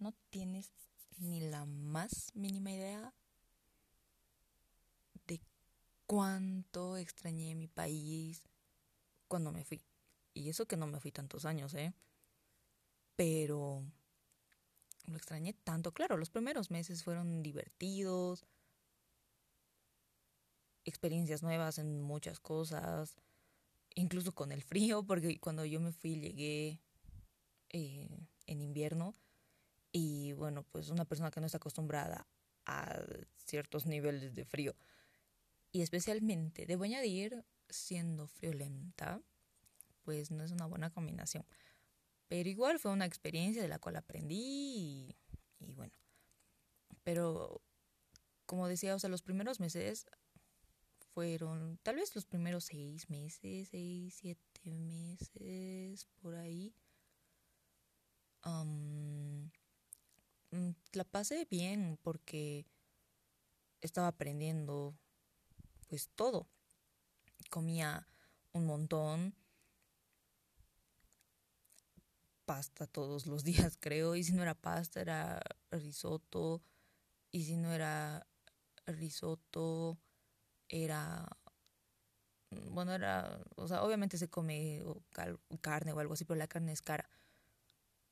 no tienes ni la más mínima idea de cuánto extrañé mi país cuando me fui. Y eso que no me fui tantos años, ¿eh? Pero lo extrañé tanto. Claro, los primeros meses fueron divertidos, experiencias nuevas en muchas cosas, incluso con el frío, porque cuando yo me fui llegué eh, en invierno bueno, pues una persona que no está acostumbrada a ciertos niveles de frío y especialmente, debo añadir, siendo friolenta, pues no es una buena combinación. Pero igual fue una experiencia de la cual aprendí y, bueno. Pero, como decía, o sea, los primeros meses fueron tal vez los primeros seis meses, seis, siete meses, por ahí. La pasé bien porque estaba aprendiendo pues todo. Comía un montón, pasta todos los días, creo, y si no era pasta era risotto, y si no era risotto era bueno, era, o sea, obviamente se come carne o algo así, pero la carne es cara.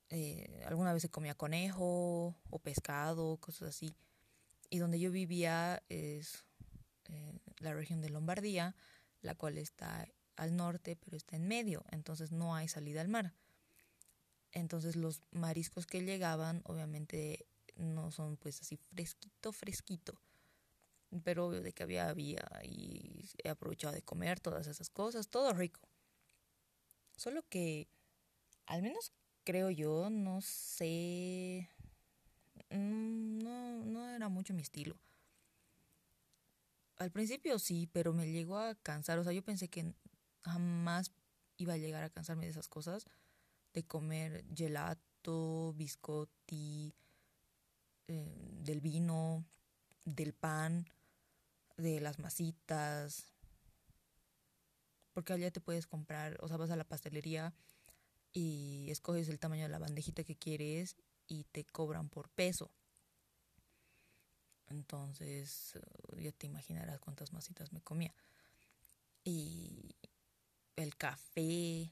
Eh, alguna vez se comía conejo o pescado, cosas así. Y donde yo vivía es la región de Lombardía, la cual está al norte, pero está en medio, entonces no hay salida al mar. Entonces los mariscos que llegaban obviamente no son pues así fresquito, fresquito. Pero obvio de que había, había y he aprovechado de comer todas esas cosas, todo rico. Solo que, al menos creo yo, no sé, mm, no, no era mucho mi estilo. Al principio sí, pero me llegó a cansar. O sea, yo pensé que jamás iba a llegar a cansarme de esas cosas de comer gelato, biscotti, eh, del vino, del pan, de las masitas. Porque allá te puedes comprar, o sea, vas a la pastelería y escoges el tamaño de la bandejita que quieres y te cobran por peso. Entonces, eh, ya te imaginarás cuántas masitas me comía. Y el café,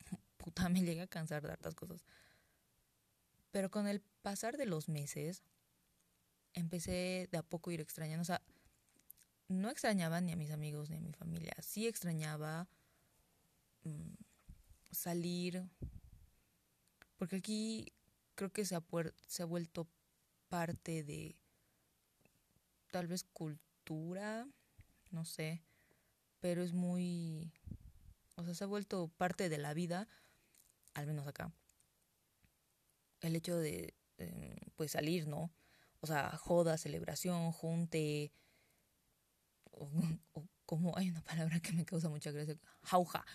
puta, me llega a cansar de hartas cosas. Pero con el pasar de los meses, empecé de a poco a ir extrañando. O sea, no extrañaba ni a mis amigos ni a mi familia. Sí extrañaba mm, salir. Porque aquí creo que se ha, se ha vuelto parte de tal vez cultura, no sé, pero es muy o sea, se ha vuelto parte de la vida, al menos acá. El hecho de, em, pues, salir, ¿no? O sea, joda, celebración, junte, o, como hay una palabra que me causa mucha gracia, jauja.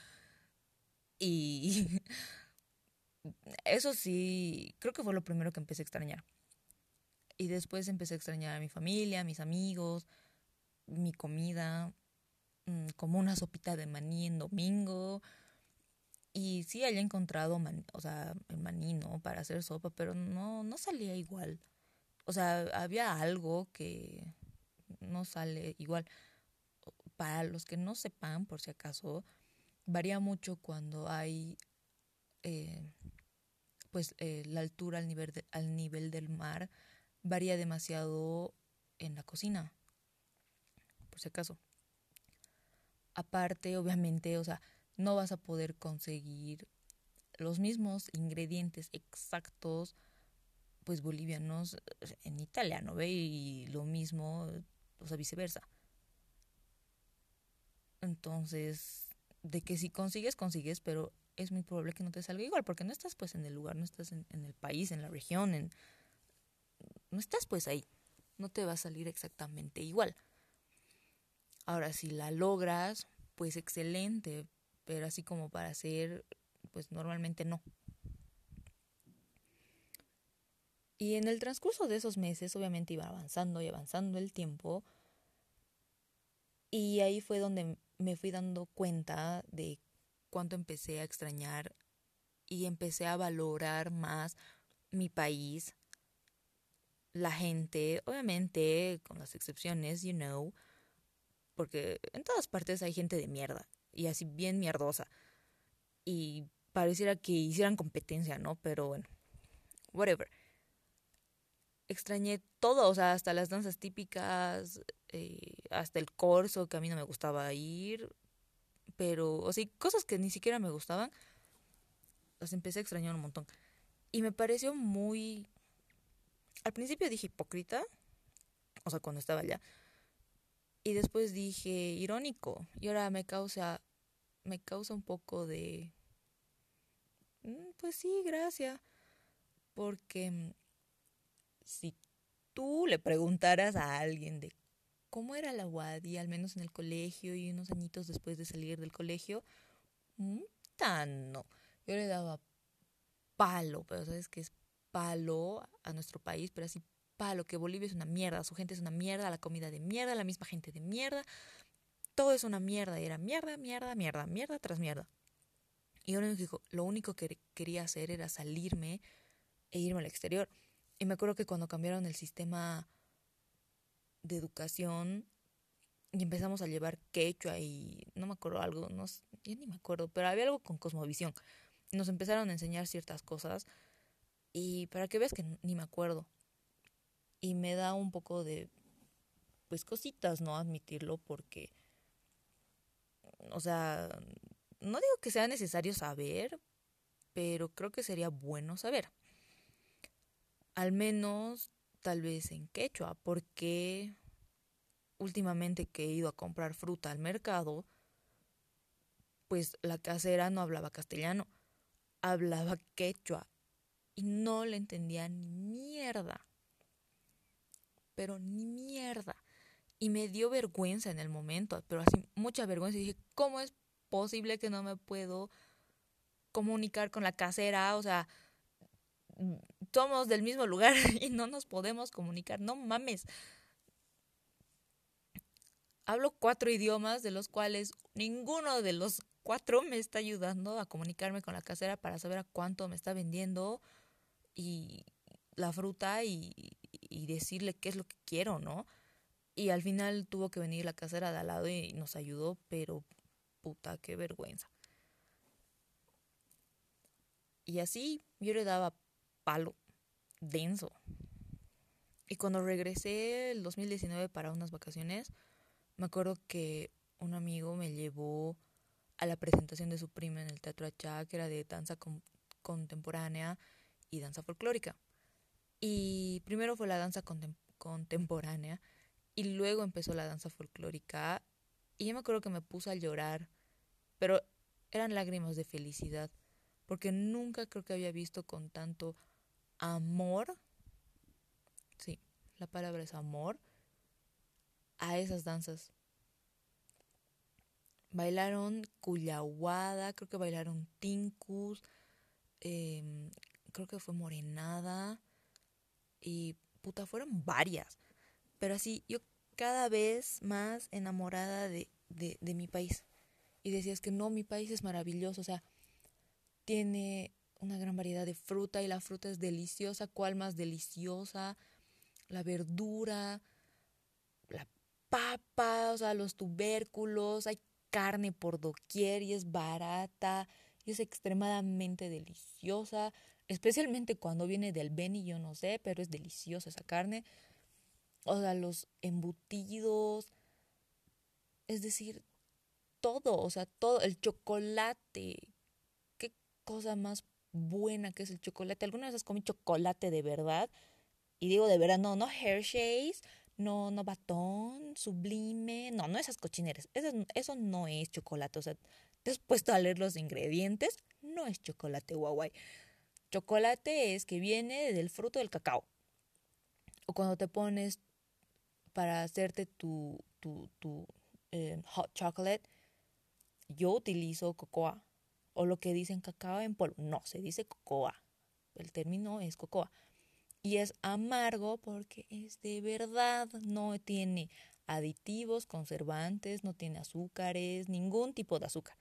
Y eso sí, creo que fue lo primero que empecé a extrañar. Y después empecé a extrañar a mi familia, a mis amigos, mi comida, Mm, como una sopita de maní en domingo. Y sí haya encontrado, o sea, el maní, ¿no? Para hacer sopa, pero no, no salía igual. O sea, había algo que no sale igual. Para los que no sepan, por si acaso, varía mucho cuando hay, eh, pues, eh, la altura al nivel, al nivel del mar, varía demasiado en la cocina, por si acaso. Aparte, obviamente, o sea, no vas a poder conseguir los mismos ingredientes exactos, pues bolivianos en italiano, ¿ve? Y lo mismo, o sea, viceversa. Entonces, de que si consigues, consigues, pero es muy probable que no te salga igual, porque no estás pues en el lugar, no estás en, el país, en la región, en, no estás pues ahí, no te va a salir exactamente igual. Ahora, si la logras, pues excelente, pero así como para hacer, pues normalmente no. Y en el transcurso de esos meses, obviamente iba avanzando y avanzando el tiempo. Y ahí fue donde me fui dando cuenta de cuánto empecé a extrañar y empecé a valorar más mi país, la gente, obviamente, con las excepciones, you know, porque en todas partes hay gente de mierda y así bien mierdosa. Y pareciera que hicieran competencia, ¿no? Pero bueno, whatever. Extrañé todo, o sea, hasta las danzas típicas, eh, hasta el corso, que a mí no me gustaba ir, pero, o sea, cosas que ni siquiera me gustaban, las empecé a extrañar un montón. Y me pareció muy... Al principio dije hipócrita, o sea, cuando estaba allá. Y después dije irónico. Y ahora me causa, me causa un poco de... Mm, pues sí, gracias. Porque mm, si tú le preguntaras a alguien de cómo era la Wadi, al menos en el colegio y unos añitos después de salir del colegio, mm, tan no. Yo le daba palo, pero sabes que es palo a nuestro país, pero así palo, que Bolivia es una mierda, su gente es una mierda, la comida de mierda, la misma gente de mierda, todo es una mierda, y era mierda, mierda, mierda, mierda tras mierda. Y yo lo único que quería hacer era salirme e irme al exterior. Y me acuerdo que cuando cambiaron el sistema de educación y empezamos a llevar quechua y no me acuerdo algo, no, ya ni me acuerdo, pero había algo con cosmovisión nos empezaron a enseñar ciertas cosas y para que veas que ni me acuerdo. Y me da un poco de, pues cositas, ¿no? Admitirlo porque, o sea, no digo que sea necesario saber, pero creo que sería bueno saber. Al menos tal vez en quechua, porque últimamente que he ido a comprar fruta al mercado, pues la casera no hablaba castellano hablaba quechua y no le entendía ni mierda. Pero ni mierda. Y me dio vergüenza en el momento, pero así mucha vergüenza. Y dije, ¿cómo es posible que no me puedo comunicar con la casera? O sea, somos del mismo lugar y no nos podemos comunicar. No mames. Hablo cuatro idiomas, de los cuales ninguno de los cuatro me está ayudando a comunicarme con la casera para saber a cuánto me está vendiendo y la fruta y, y decirle qué es lo que quiero, ¿no? Y al final tuvo que venir la casera de al lado y nos ayudó, pero puta, qué vergüenza. Y así yo le daba palo, denso. Y cuando regresé el 2019 para unas vacaciones, me acuerdo que un amigo me llevó a la presentación de su prima en el Teatro Achá, que era de danza contemporánea y danza folclórica. Y primero fue la danza contemporánea y luego empezó la danza folclórica. Y yo me acuerdo que me puse a llorar, pero eran lágrimas de felicidad, porque nunca creo que había visto con tanto amor, sí, la palabra es amor, a esas danzas Bailaron Cuyahuada, creo que bailaron Tincus, em, creo que fue Morenada y puta, fueron varias. Pero así, yo cada vez más enamorada de, de, de mi país. Y decías que no, mi país es maravilloso, o sea, tiene una gran variedad de fruta y la fruta es deliciosa, cuál más deliciosa, la verdura, la papa, o sea, los tubérculos, hay carne por doquier y es barata y es extremadamente deliciosa, especialmente cuando viene del Beni, yo no sé, pero es deliciosa esa carne. O sea, los embutidos, es decir, todo, o sea, todo, el chocolate, qué cosa más buena que es el chocolate. ¿Alguna vez has comido chocolate de verdad? Y digo de verdad, no, no Hershey's, no, no batón, sublime, no, no esas cochineras, eso, eso no es chocolate, o sea, te has puesto a leer los ingredientes, no es chocolate guay. Chocolate es que viene del fruto del cacao. O cuando te pones para hacerte tu, tu, tu eh, hot chocolate, yo utilizo cocoa. O lo que dicen cacao en polvo. No, se dice cocoa. El término es cocoa y es amargo porque es de verdad, no tiene aditivos, conservantes, no tiene azúcares, ningún tipo de azúcar.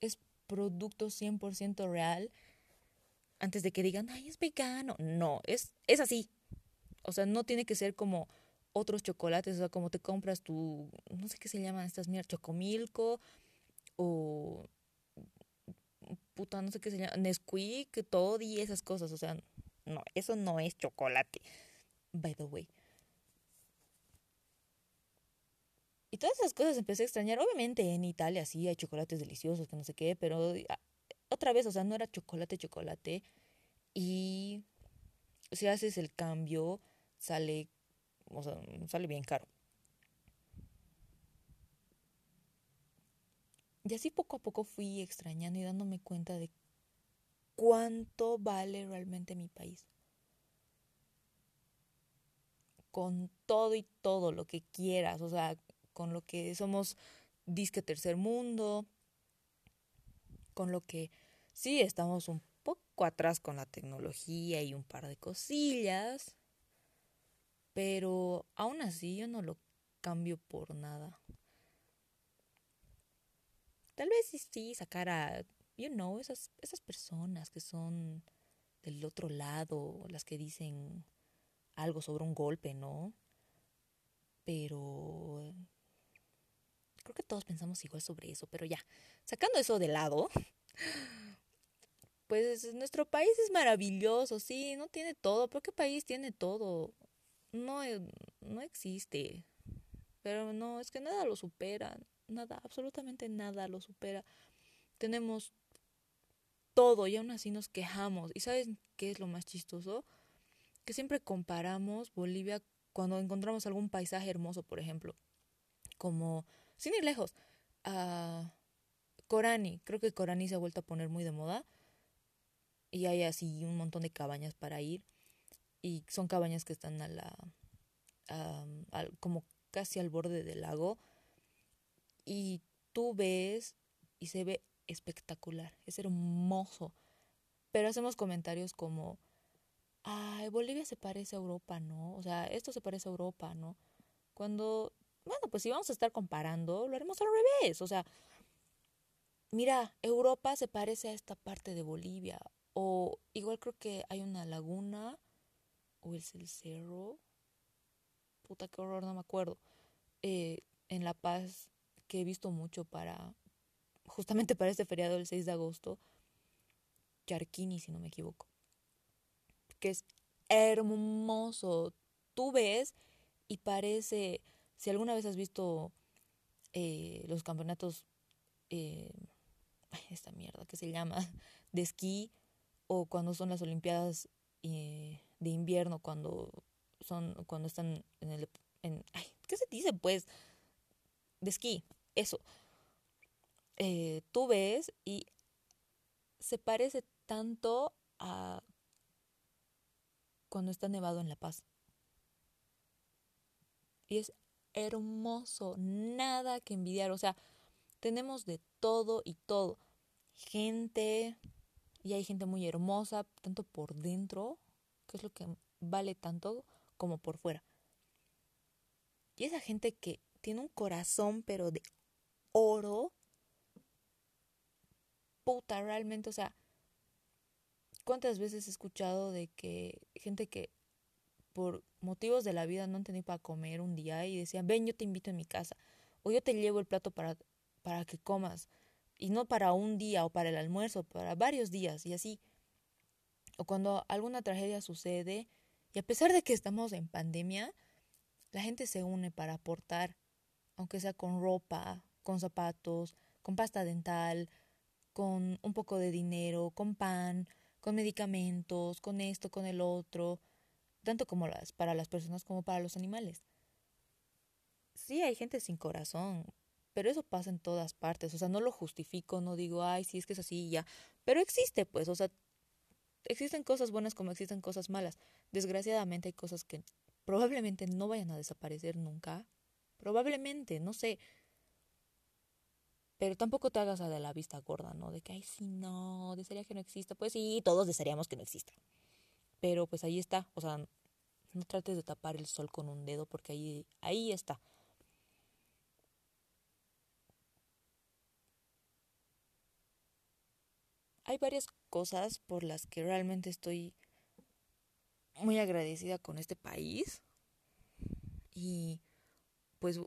Es producto 100% real antes de que digan, ay, es vegano. No, es, es así. O sea, no tiene que ser como otros chocolates, o sea, como te compras tu, no sé qué se llaman estas mierdas, chocomilco o puta, no sé qué se llama, Nesquik, todo y esas cosas, o sea, no, eso no es chocolate, by the way. Y todas esas cosas empecé a extrañar. Obviamente en Italia sí hay chocolates deliciosos, que no sé qué, pero ah, otra vez, o sea, no era chocolate, chocolate. Y si haces el cambio, sale, o sea, sale bien caro. Y así poco a poco fui extrañando y dándome cuenta de cuánto vale realmente mi país. Con todo y todo lo que quieras, o sea, con lo que somos disque tercer mundo, con lo que sí estamos un poco atrás con la tecnología y un par de cosillas, pero aún así yo no lo cambio por nada. Tal vez sí sacar a, you know, esas, esas personas que son del otro lado, las que dicen algo sobre un golpe, ¿no? Pero creo que todos pensamos igual sobre eso, pero ya, sacando eso de lado, pues nuestro país es maravilloso, sí, no tiene todo, pero ¿qué país tiene todo? No, eh, no existe. Pero no, es que nada lo supera, nada, absolutamente nada lo supera. Tenemos todo y aún así nos quejamos. ¿Y sabes qué es lo más chistoso? Que siempre comparamos Bolivia cuando encontramos algún paisaje hermoso, por ejemplo, como sin ir lejos, a Corani. Creo que Corani se ha vuelto a poner muy de moda. Y hay así un montón de cabañas para ir. Y son cabañas que están a la. como casi al borde del lago. Y tú ves y se ve espectacular. Es hermoso. Pero hacemos comentarios como. Ay, Bolivia se parece a Europa, ¿no? O sea, esto se parece a Europa, ¿no? Cuando bueno, pues si vamos a estar comparando, lo haremos al revés. O sea, mira, Europa se parece a esta parte de Bolivia. O igual creo que hay una laguna, o es el cerro. Puta, qué horror, no me acuerdo. Eh, en La Paz, que he visto mucho para, justamente para este feriado del 6 de agosto. Charquini, si no me equivoco. Que es hermoso. Tú ves y parece si alguna vez has visto eh, los campeonatos, eh, esta mierda que se llama, de esquí, o cuando son las Olimpiadas eh, de invierno, cuando son, cuando están en el, en, ay, ¿qué se dice pues? De esquí, eso. Eh, tú ves y se parece tanto a cuando está nevado en La Paz. Y es hermoso, nada que envidiar, o sea, tenemos de todo y todo. Gente, y hay gente muy hermosa, tanto por dentro, que es lo que vale tanto, como por fuera. Y esa gente que tiene un corazón, pero de oro, puta, realmente, o sea, ¿cuántas veces he escuchado de que gente que por motivos de la vida no tenía para comer un día y decían, ven, yo te invito en mi casa, o yo te llevo el plato para, para que comas, y no para un día o para el almuerzo, para varios días, y así. O cuando alguna tragedia sucede, y a pesar de que estamos en pandemia, la gente se une para aportar, aunque sea con ropa, con zapatos, con pasta dental, con un poco de dinero, con pan, con medicamentos, con esto, con el otro, tanto como las, para las personas como para los animales. Sí, hay gente sin corazón, pero eso pasa en todas partes, o sea, no lo justifico, no digo, ay, sí, es que es así ya, pero existe, pues, o sea, existen cosas buenas como existen cosas malas. Desgraciadamente hay cosas que probablemente no vayan a desaparecer nunca, probablemente, no sé, pero tampoco te hagas de la vista gorda, ¿no? De que, ay, sí, no, desearía que no exista. Pues sí, todos desearíamos que no exista. Pero pues ahí está, o sea, no trates de tapar el sol con un dedo porque ahí, ahí está. hay varias cosas por las que realmente estoy muy agradecida con este país. Y pues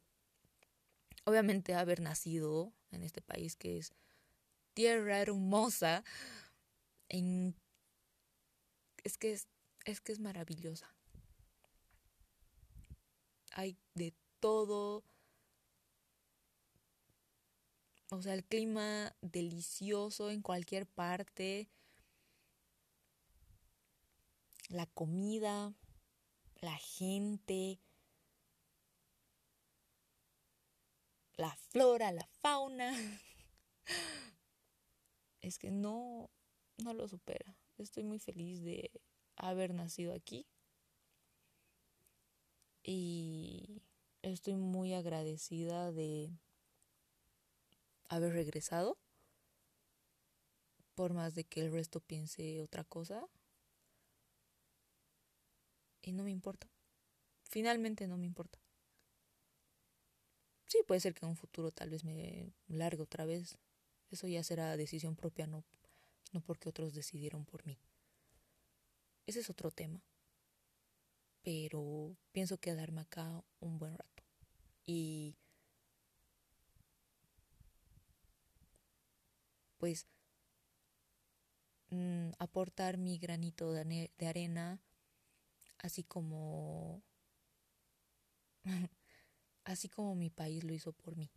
obviamente haber nacido en este país que es tierra hermosa, es que es, es que es maravillosa. Hay de todo. O sea, el clima delicioso en cualquier parte. La comida, la gente, la flora, la fauna. Es que no, no lo supera. Estoy muy feliz de haber nacido aquí. Y estoy muy agradecida de haber regresado. Por más de que el resto piense otra cosa. Y no me importa. Finalmente no me importa. Sí, puede ser que en un futuro tal vez me largue otra vez. Eso ya será decisión propia, no, no porque otros decidieron por mí. Ese es otro tema. Pero pienso quedarme acá un buen rato. Y pues mm, aportar mi granito de, de arena, así como así como mi país lo hizo por mí.